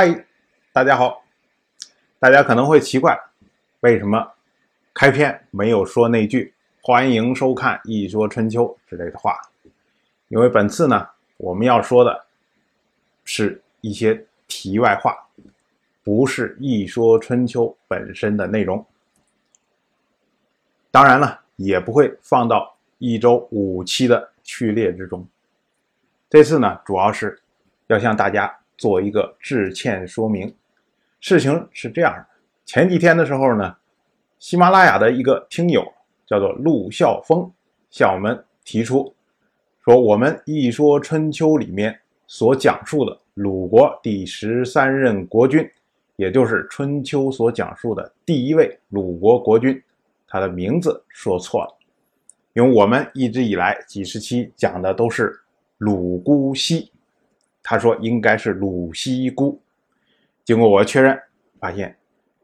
嗨，大家好。大家可能会奇怪，为什么开篇没有说那句“欢迎收看《一说春秋》”之类的话？因为本次呢，我们要说的是一些题外话，不是《一说春秋》本身的内容。当然了，也不会放到一周五期的序列之中。这次呢，主要是要向大家。做一个致歉说明，事情是这样的：前几天的时候呢，喜马拉雅的一个听友叫做陆孝峰，向我们提出说，我们《一说春秋》里面所讲述的鲁国第十三任国君，也就是春秋所讲述的第一位鲁国国君，他的名字说错了，因为我们一直以来几十期讲的都是鲁姑息。他说应该是鲁西姑，经过我确认，发现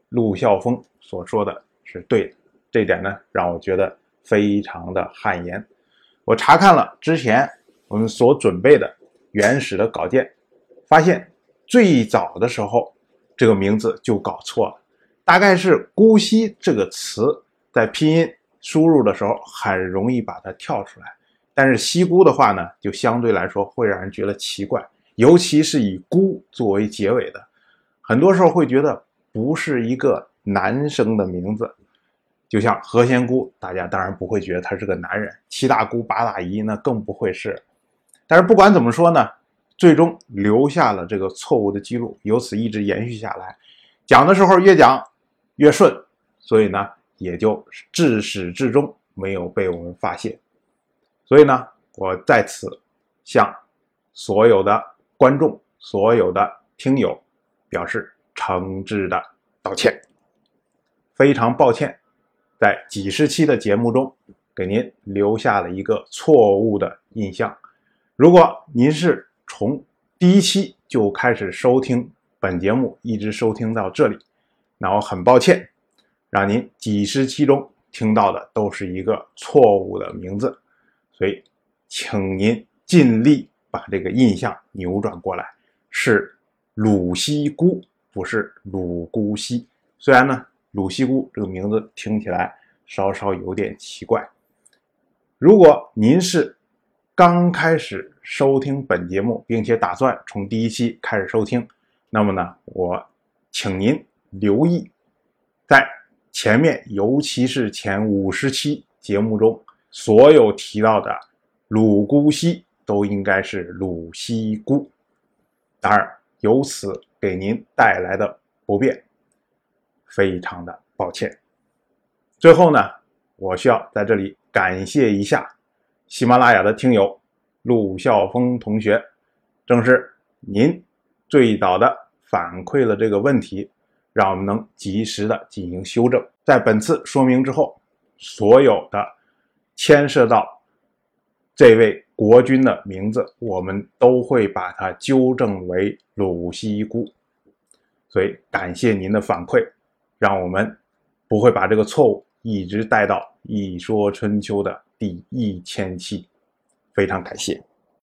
陆孝峰所说的是对的，这点呢让我觉得非常的汗颜。我查看了之前我们所准备的原始的稿件，发现最早的时候这个名字就搞错了，大概是“姑息”这个词在拼音输入的时候很容易把它跳出来，但是“西姑”的话呢，就相对来说会让人觉得奇怪。尤其是以“孤”作为结尾的，很多时候会觉得不是一个男生的名字，就像何仙姑，大家当然不会觉得他是个男人；七大姑八大姨那更不会是。但是不管怎么说呢，最终留下了这个错误的记录，由此一直延续下来，讲的时候越讲越顺，所以呢，也就至始至终没有被我们发现。所以呢，我在此向所有的。观众所有的听友表示诚挚的道歉，非常抱歉，在几十期的节目中给您留下了一个错误的印象。如果您是从第一期就开始收听本节目，一直收听到这里，那我很抱歉，让您几十期中听到的都是一个错误的名字，所以请您尽力。把这个印象扭转过来，是鲁西姑，不是鲁姑西。虽然呢，鲁西姑这个名字听起来稍稍有点奇怪。如果您是刚开始收听本节目，并且打算从第一期开始收听，那么呢，我请您留意，在前面，尤其是前五十期节目中，所有提到的鲁姑西。都应该是鲁西姑，当然由此给您带来的不便，非常的抱歉。最后呢，我需要在这里感谢一下喜马拉雅的听友陆孝峰同学，正是您最早的反馈了这个问题，让我们能及时的进行修正。在本次说明之后，所有的牵涉到。这位国君的名字，我们都会把它纠正为鲁西姑，所以感谢您的反馈，让我们不会把这个错误一直带到《一说春秋》的第一千期，非常感谢。